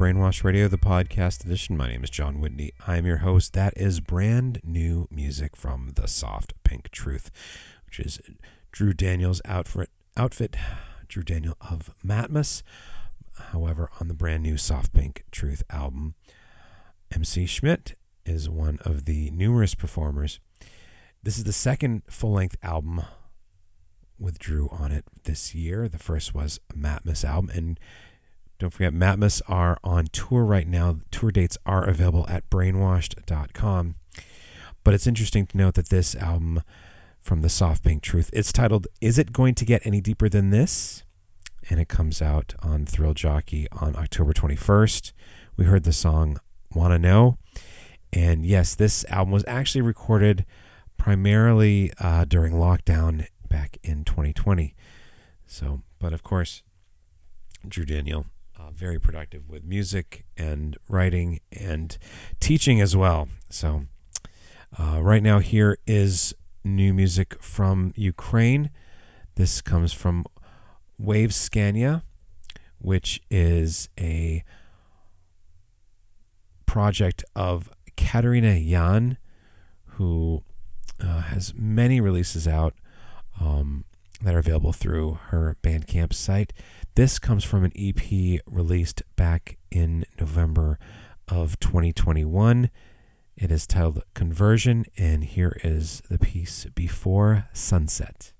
Brainwash Radio, the podcast edition. My name is Jon Whitney. I'm your host. That is brand new music from the Soft Pink Truth, which is Drew Daniels' outfit. Outfit, Drew Daniel of Matmos. However, on the brand new Soft Pink Truth album, MC Schmidt is one of the numerous performers. This is the second full-length album with Drew on it this year. The first was a Matmos album, and don't forget, Matmos are on tour right now. Tour dates are available at brainwashed.com. But it's interesting to note that this album from the Soft Pink Truth, it's titled Is It Going to Get Any Deeper Than This? And it comes out on Thrill Jockey on October 21st. We heard the song Wanna Know. And yes, this album was actually recorded primarily uh, during lockdown back in 2020. So, but of course, Drew Daniel, very productive with music and writing and teaching as well. So, uh, right now, here is new music from Ukraine. This comes from Waveskania, which is a project of Katerina Yan, who uh, has many releases out um, that are available through her Bandcamp site. This comes from an EP released back in November of 2021. It is titled Conversion, and here is the piece Before Sunset.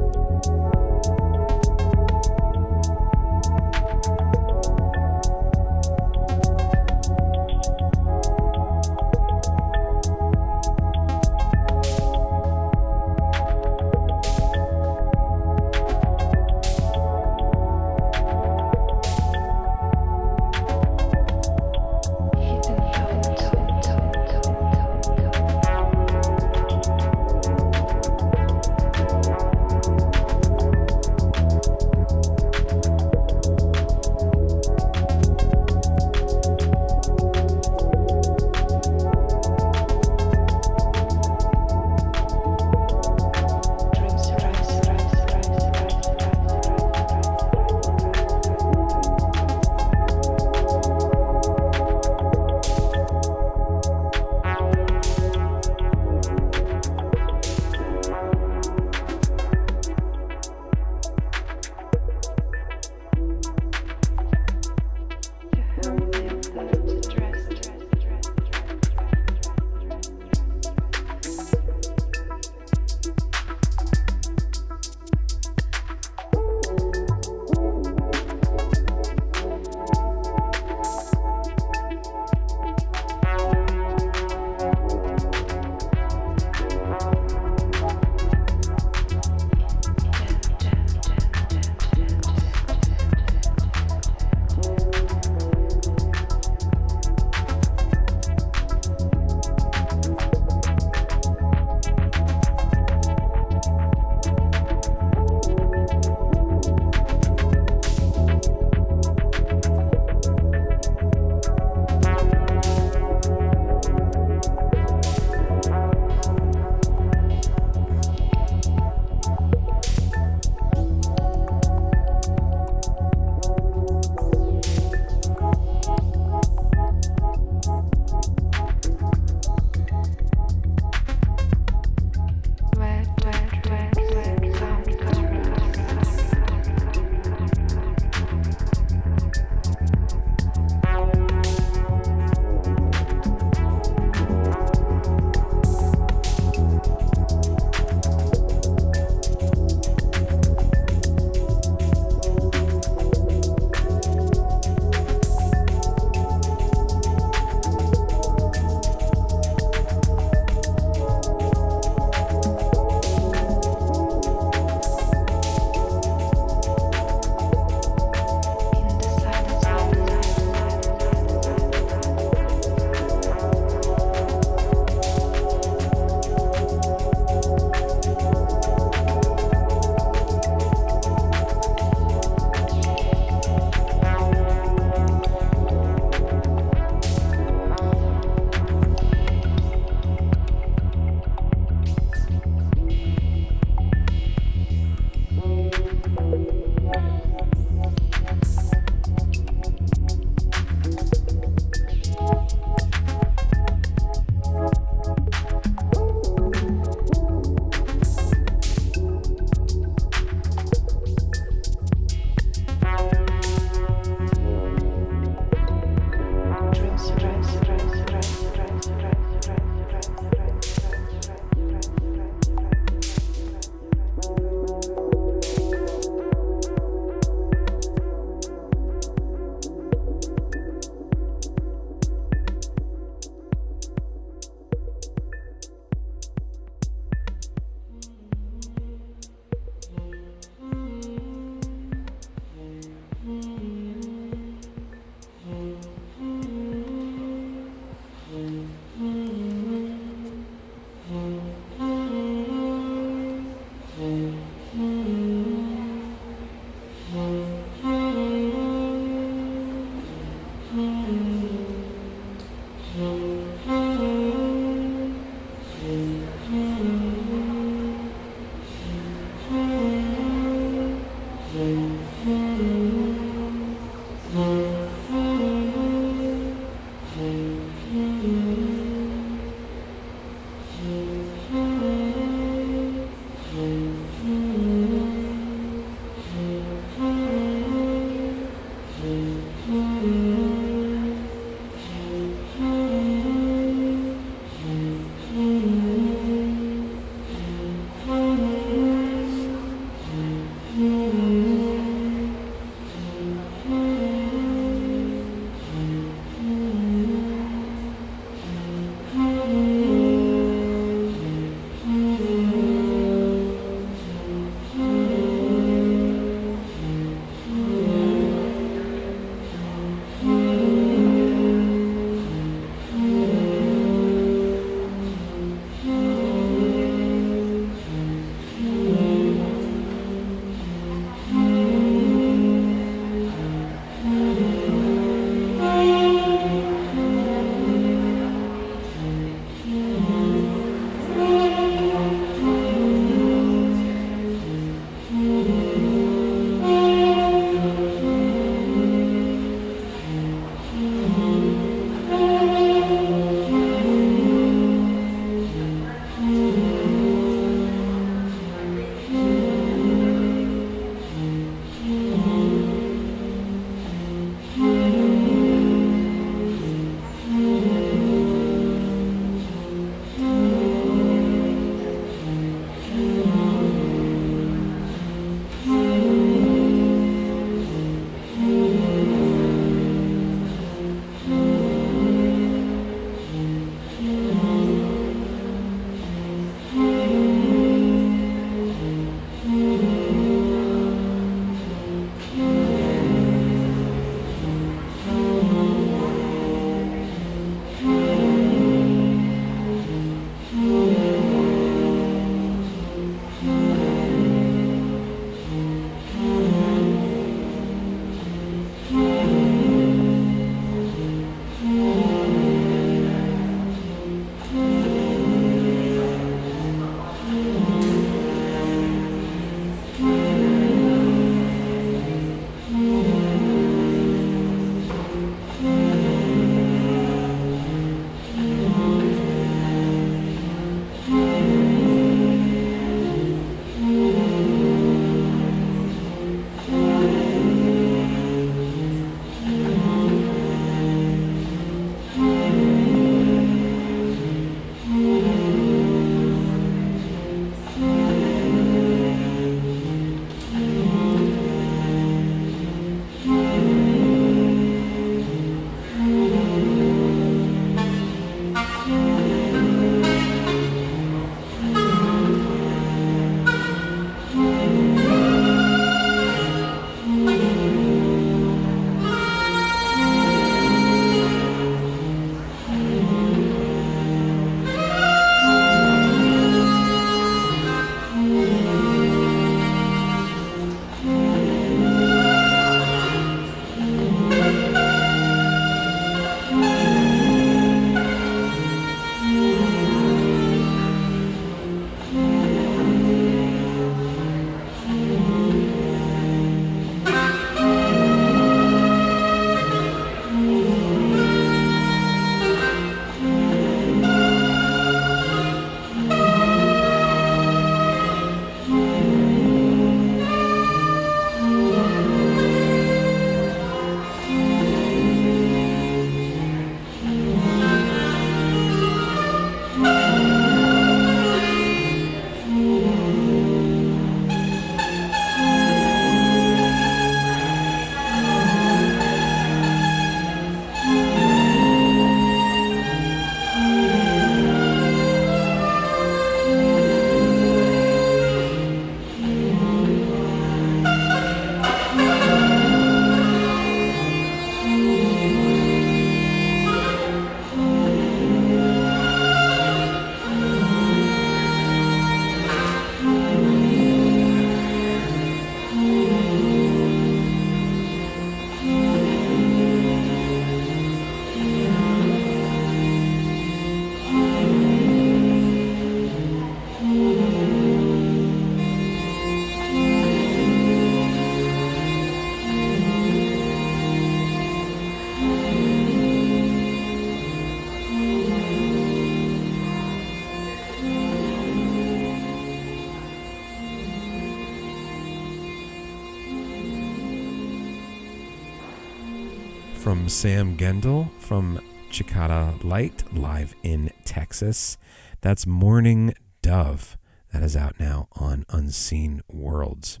From Sam Gendel from Cicada Lite live in Texas. That's Mourning Dove. That is out now on Unseen Worlds.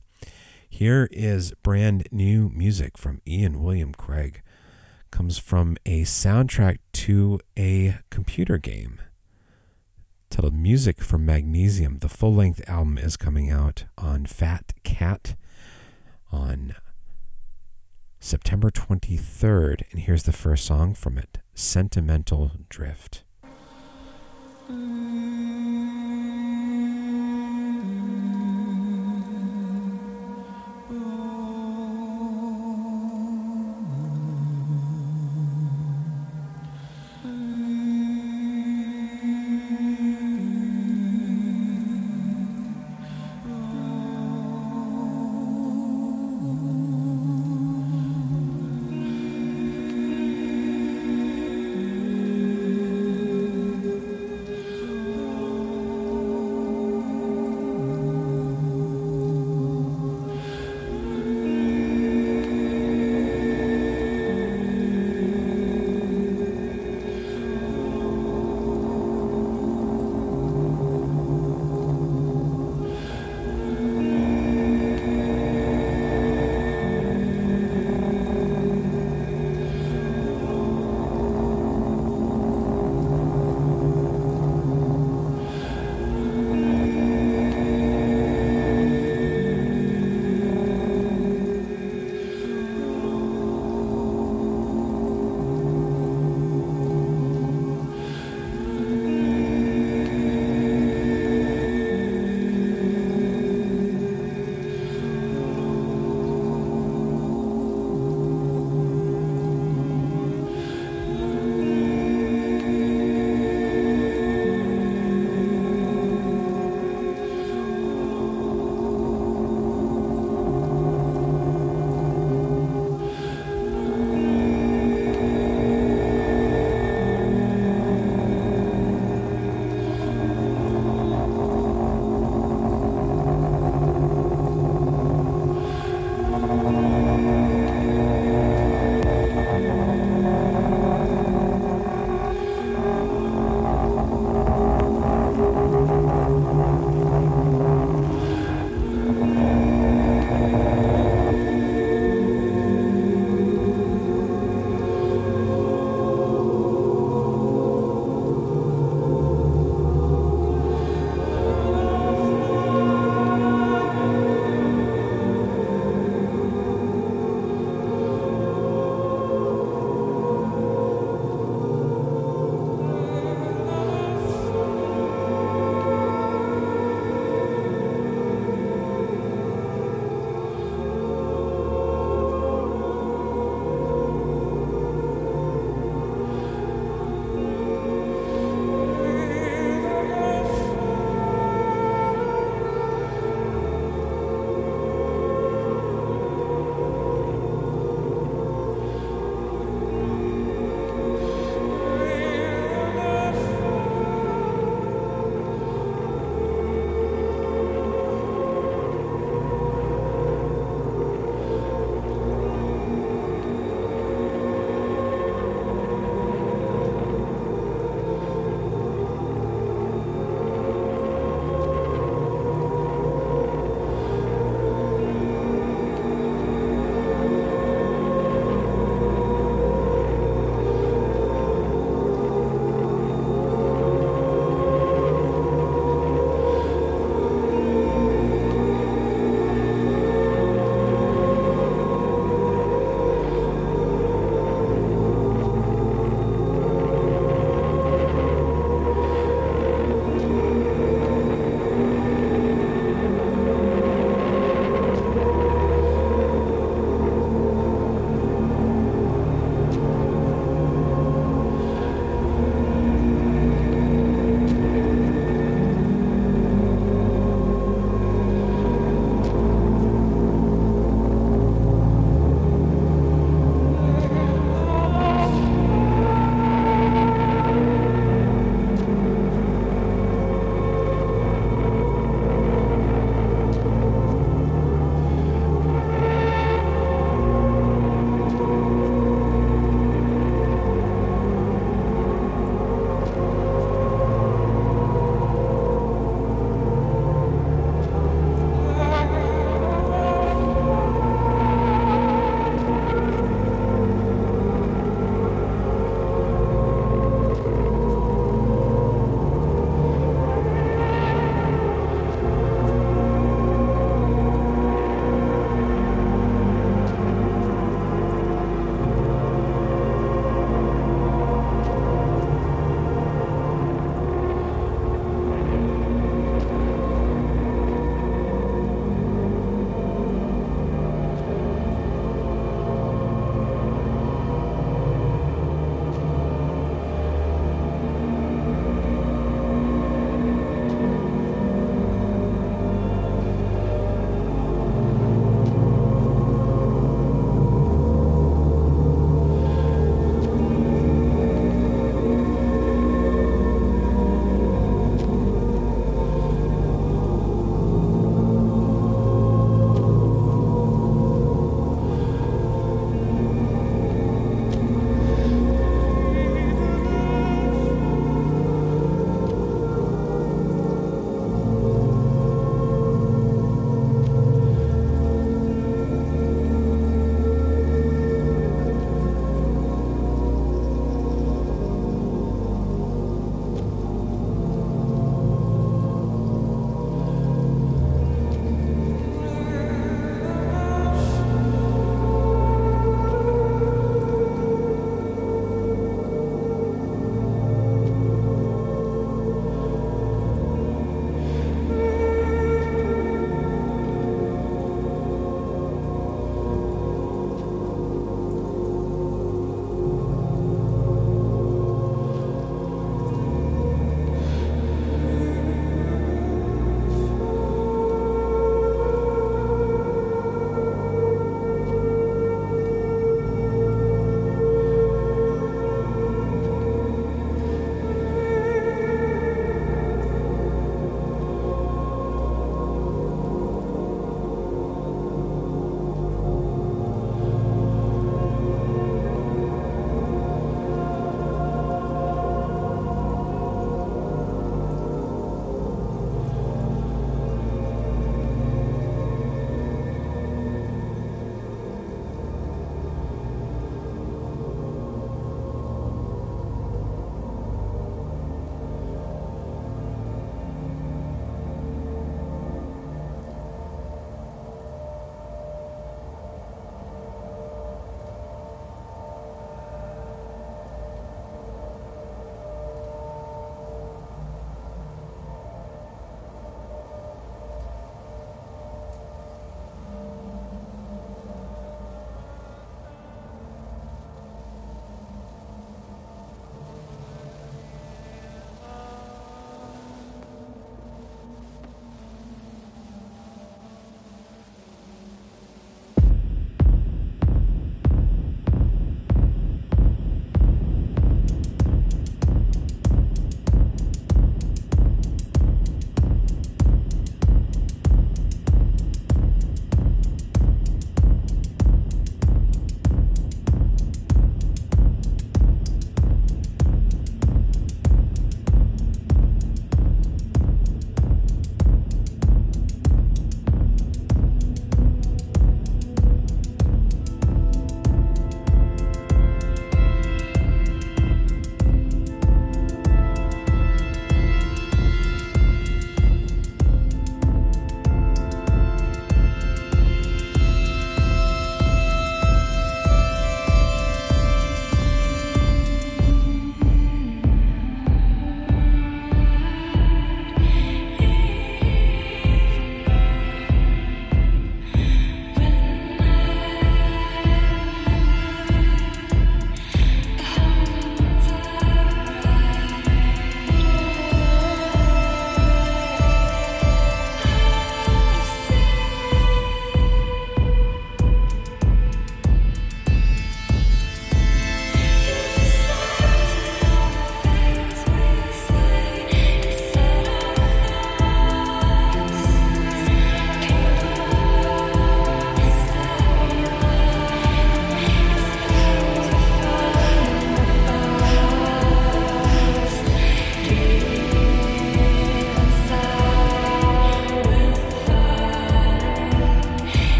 Here is brand new music from Ian William Craig. Comes from a soundtrack to a computer game titled Music from Magnesium. The full length album is coming out on Fat Cat on September 23rd. And here's the first song from it Sentimental Drift. Mm.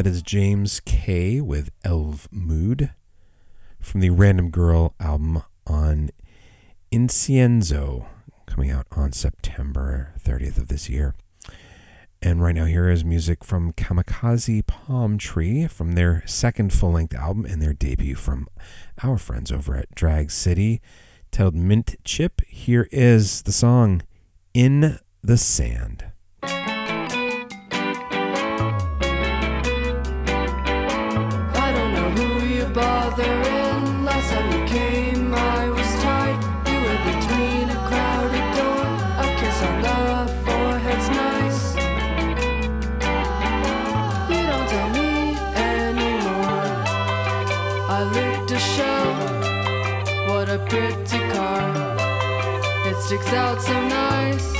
That is James K with Eiv Mude from the Random Girl album on Incienzo, coming out on September 30th of this year. And right now, here is music from Kamikaze Palm Tree from their second full length album and their debut from our friends over at Drag City, titled Mint Chip. Here is the song In the Sand. Sticks out so nice.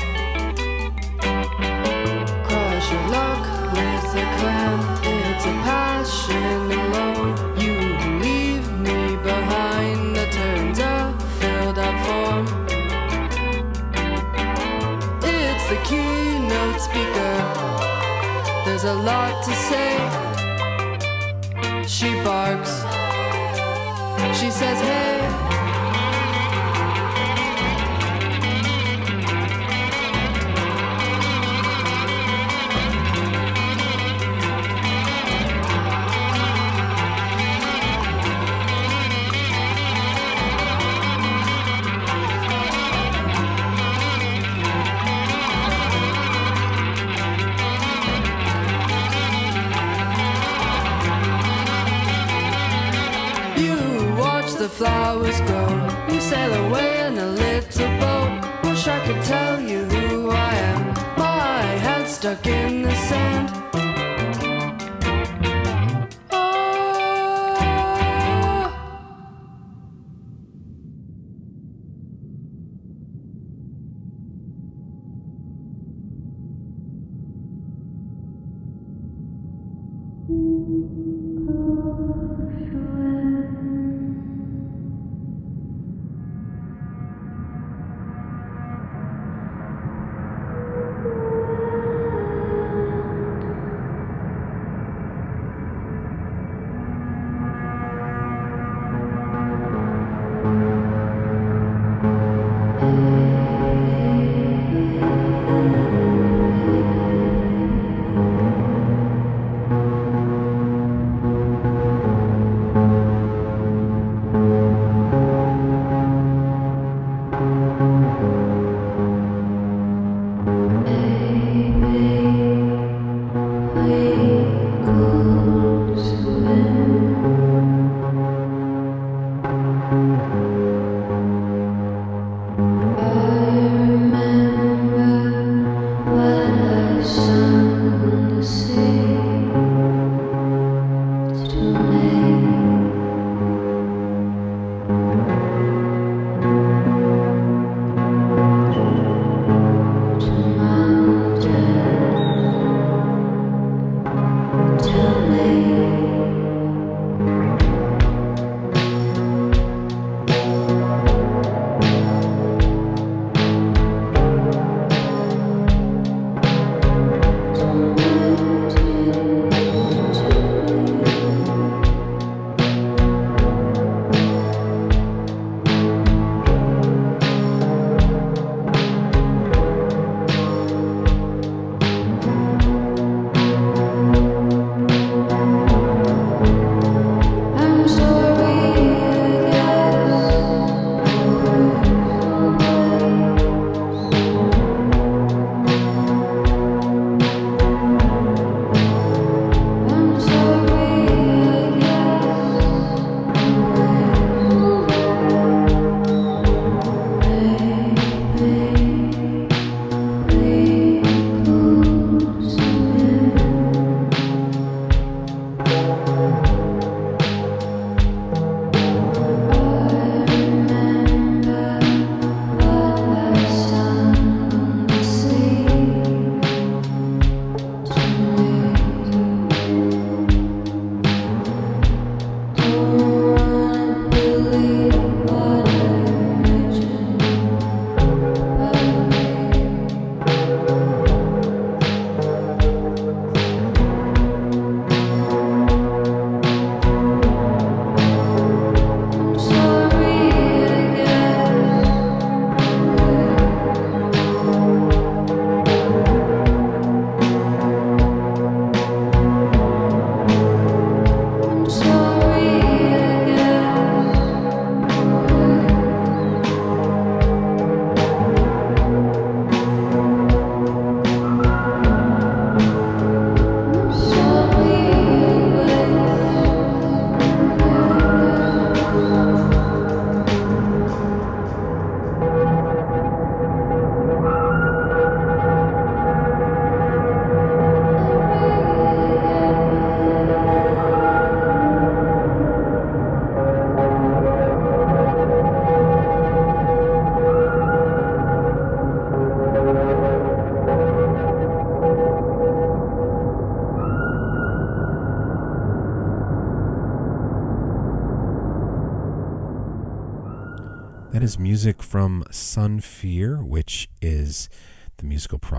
Crush your luck with a clam. It's a passion alone. You leave me behind. The turns a filled up form. It's the keynote speaker. There's a lot to say. She barks. She says, hey.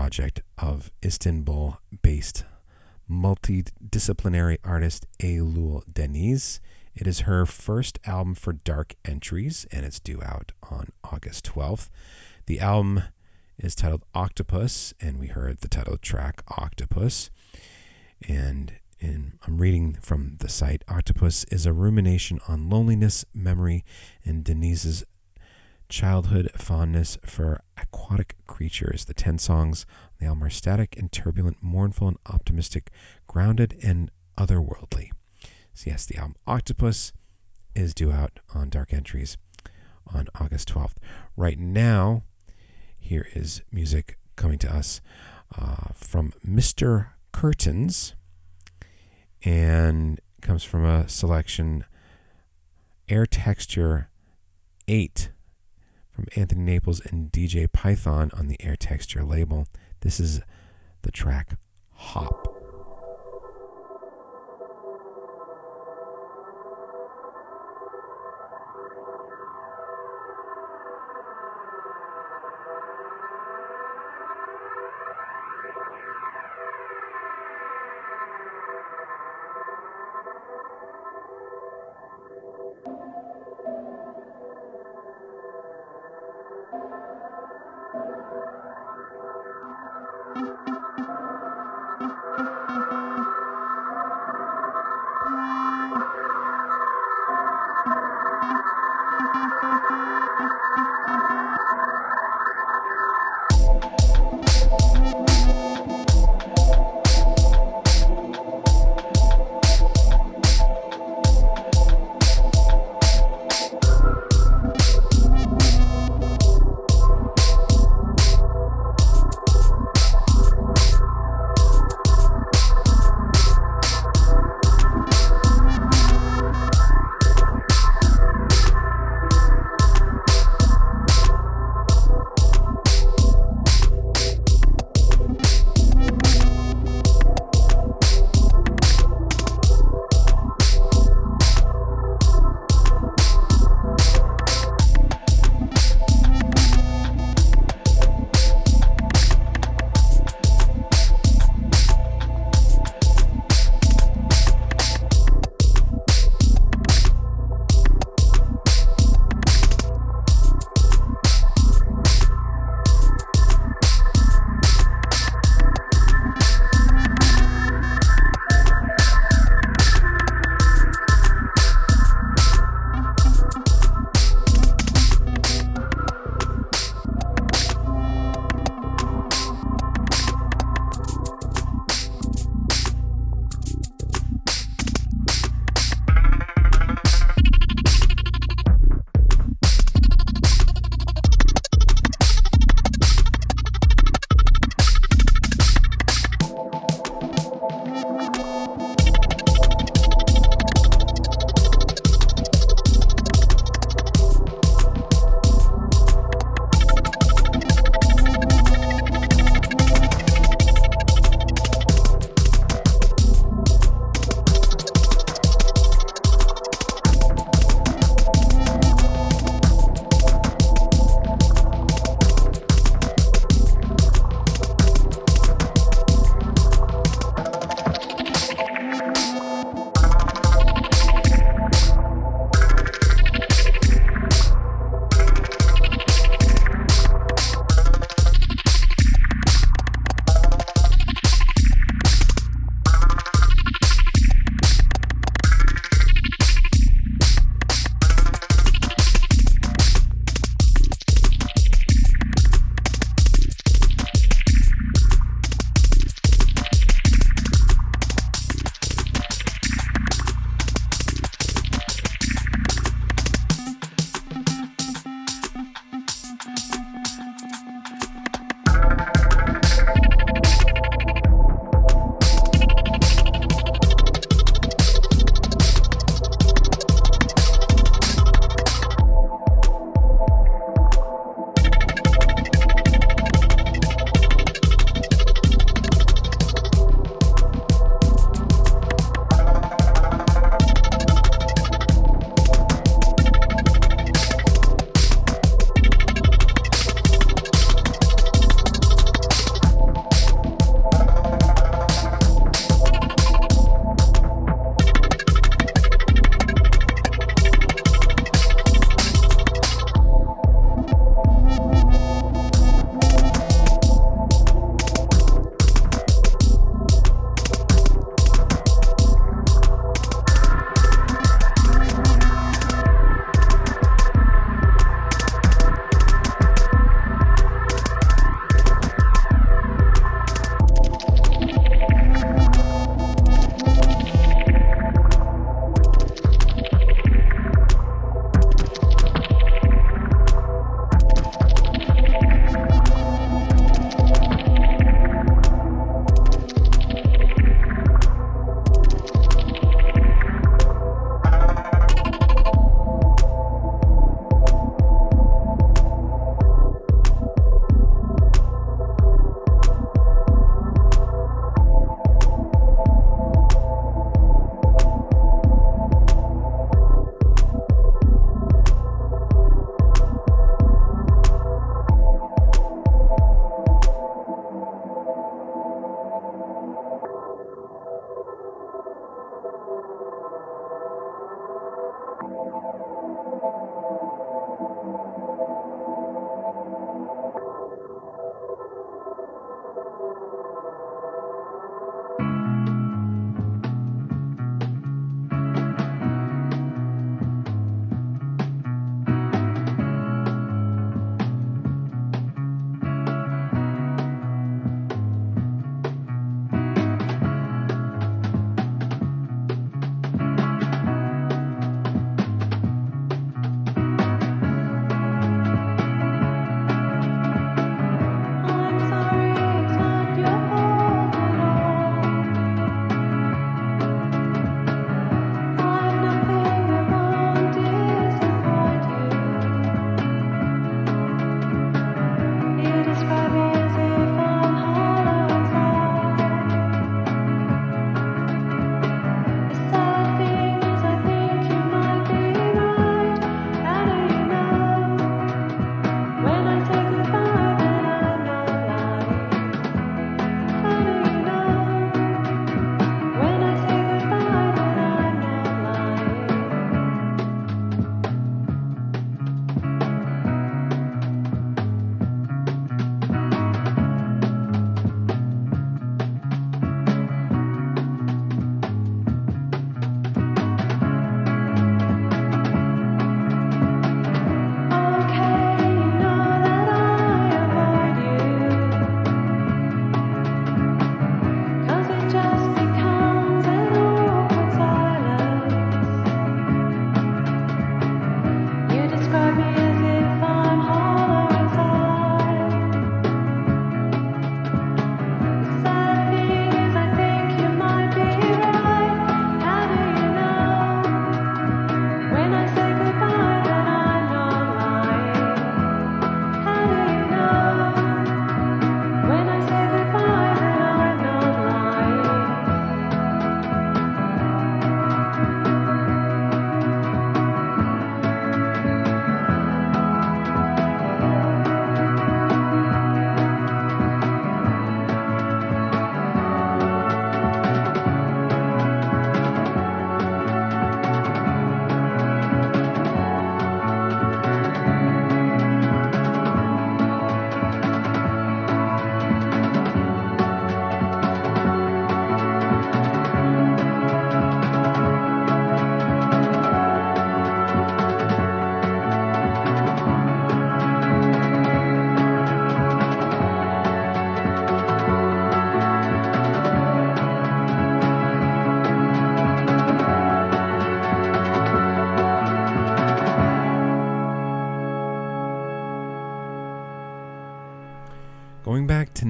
Project of Istanbul based multidisciplinary artist Eylül Deniz. It is her first album for Dark Entries, and it's due out on August 12th. The album is titled Octopus, and we heard the title track Octopus. And in, I'm reading from the site Octopus is a rumination on loneliness, memory, and Deniz's childhood fondness for aquatic creatures. The 10 songs on the album are static and turbulent, mournful and optimistic, grounded and otherworldly. So, yes, the album Octopus is due out on Dark Entries on August 12th. Right now, here is music coming to us uh, from Mr. Curtains and comes from a selection Air Texture 8 from Anthony Naples and DJ Python on the Air Texture label. This is the track Hop.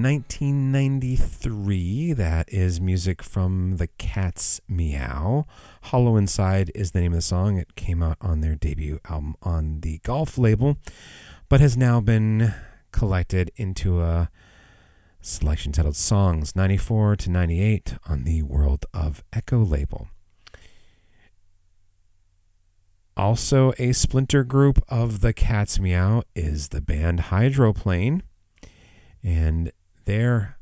1993, that is music from the Cat's Miaow. Hollow Inside is the name of the song. It came out on their debut album on the Golf label, but has now been collected into a selection titled Songs 94 to 98 on the World of Echo label. Also, a splinter group of the Cat's Miaow is the band Hydroplane and their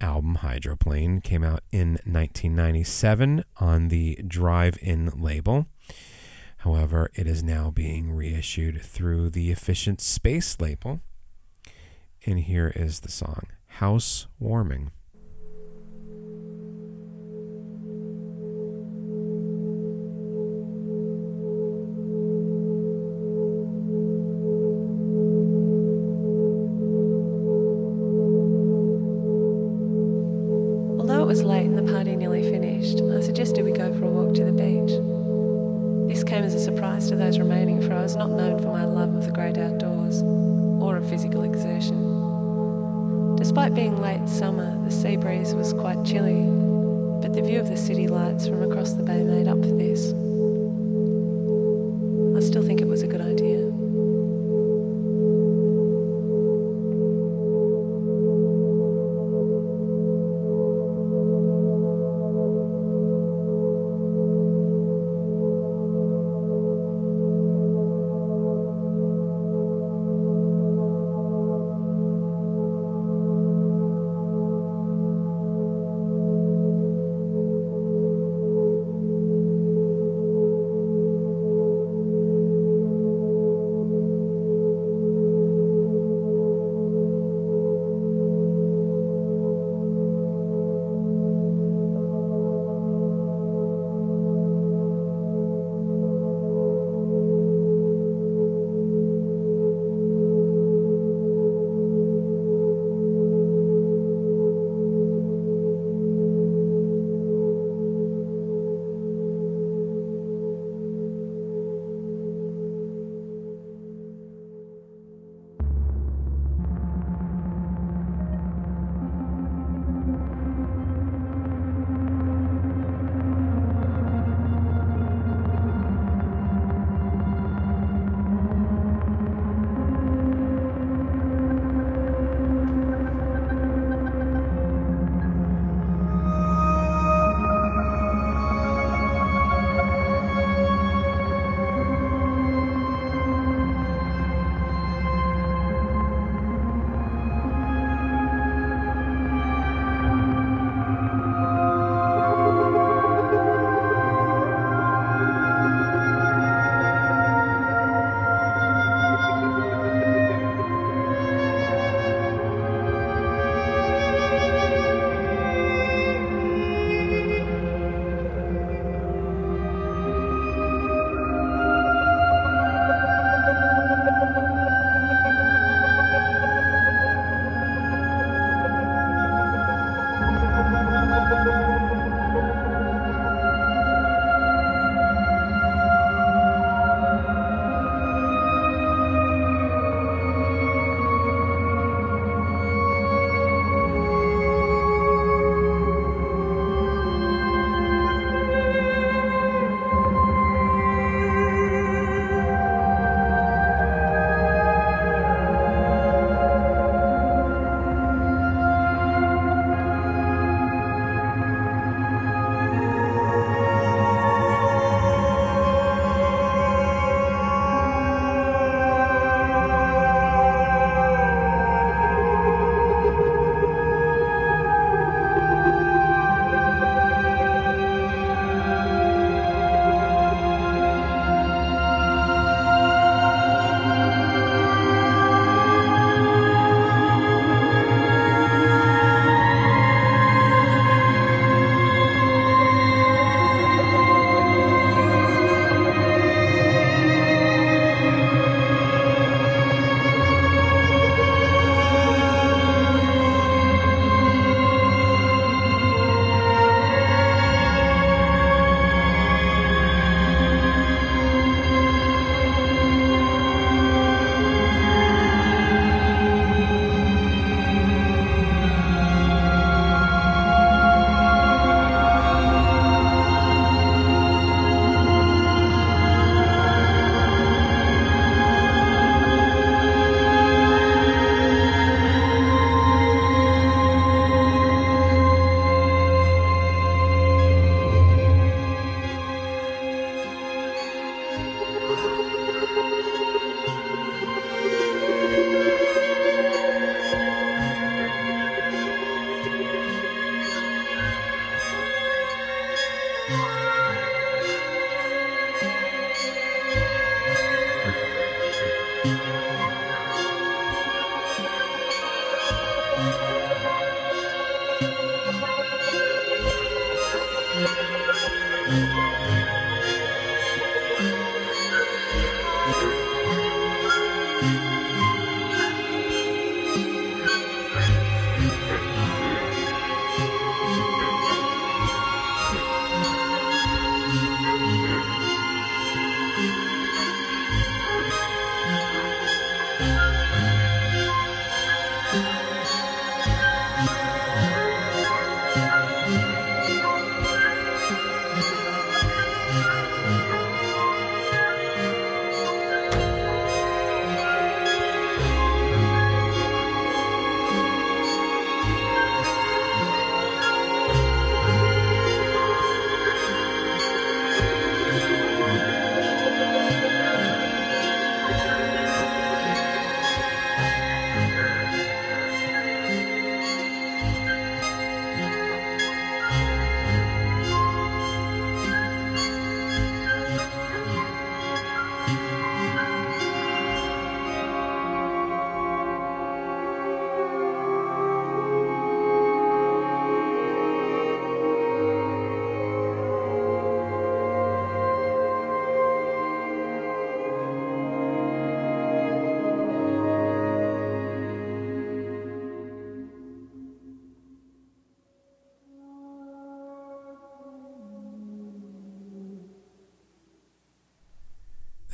album Hydroplane came out in 1997 on the Drive In label. However, it is now being reissued through the Efficient Space label. And here is the song House Warming.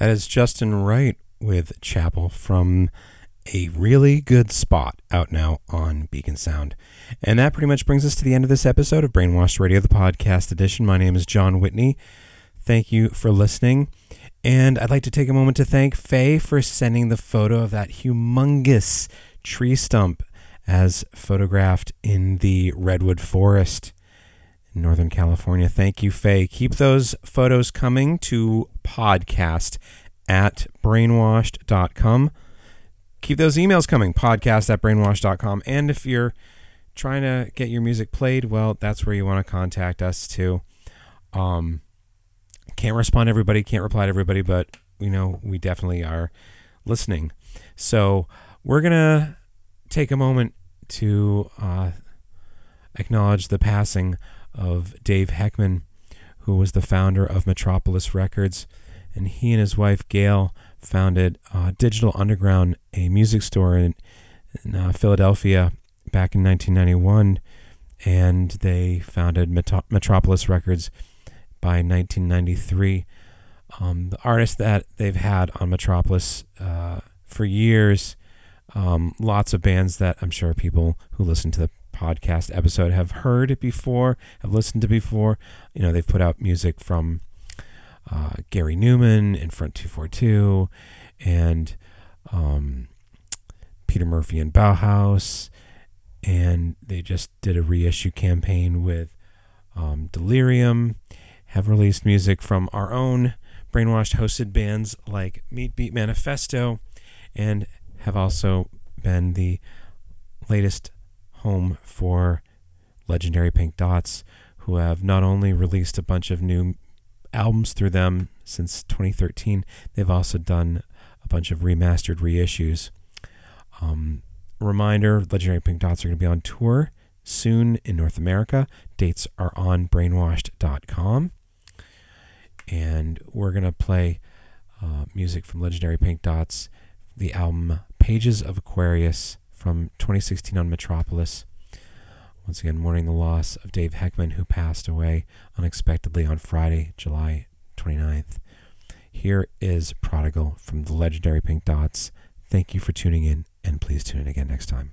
That is Justin Wright with Chapel from a really good spot out now on Beacon Sound. And that pretty much brings us to the end of this episode of Brainwashed Radio, the podcast edition. My name is Jon Whitney. Thank you for listening. And I'd like to take a moment to thank Faye for sending the photo of that humongous tree stump as photographed in the redwood forest in Northern California. Thank you, Faye. Keep those photos coming to podcast at brainwashed.com. Keep those emails coming, podcast at brainwashed.com. And if you're trying to get your music played, well, that's where you want to contact us too. Um, can't respond to everybody, can't reply to everybody, but you know, we definitely are listening. So we're going to take a moment to uh, acknowledge the passing of Dave Heckman, who was the founder of Metropolis Records. And he and his wife, Gail, founded uh, Digital Underground, a music store in, in uh, Philadelphia back in 1991. And they founded Metro- Metropolis Records by 1993. Um, the artists that they've had on Metropolis uh, for years, um, lots of bands that I'm sure people who listen to the podcast episode have heard it before, have listened to before. You know, they've put out music from uh, Gary Numan and Front 242 and um, Peter Murphy and Bauhaus. And they just did a reissue campaign with um, Delirium, have released music from our own brainwashed hosted bands like Meat Beat Manifesto, and have also been the latest home for legendary Pink Dots, who have not only released a bunch of new albums through them since 2013, they've also done a bunch of remastered reissues. Um, reminder Legendary Pink Dots are going to be on tour soon in North America. Dates are on brainwashed.com. And we're going to play uh, music from Legendary Pink Dots, the album Pages of Aquarius from 2016 on Metropolis. Once again, mourning the loss of Dave Heckman, who passed away unexpectedly on Friday, July 29th. Here is Prodigal from the legendary Pink Dots. Thank you for tuning in, and please tune in again next time.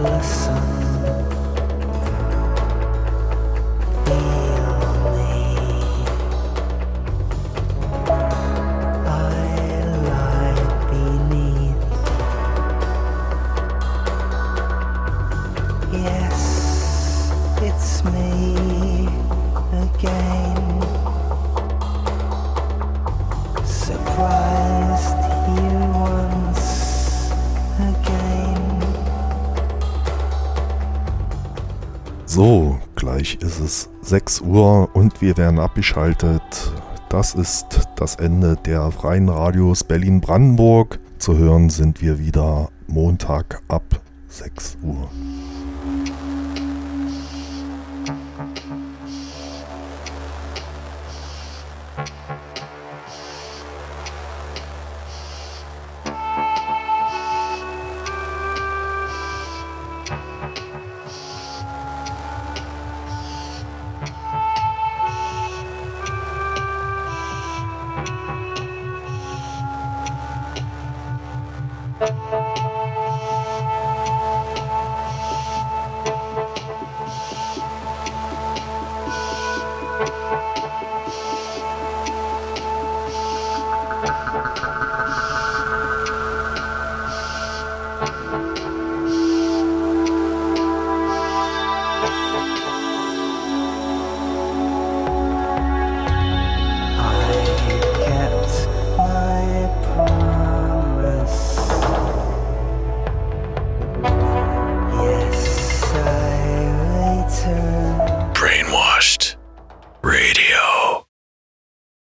Listen, gleich ist es 6 Uhr und wir werden abgeschaltet. Das ist das Ende der freien Radios Berlin-Brandenburg. Zu hören sind wir wieder Montag ab 6 Uhr.